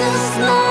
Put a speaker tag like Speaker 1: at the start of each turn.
Speaker 1: so
Speaker 2: small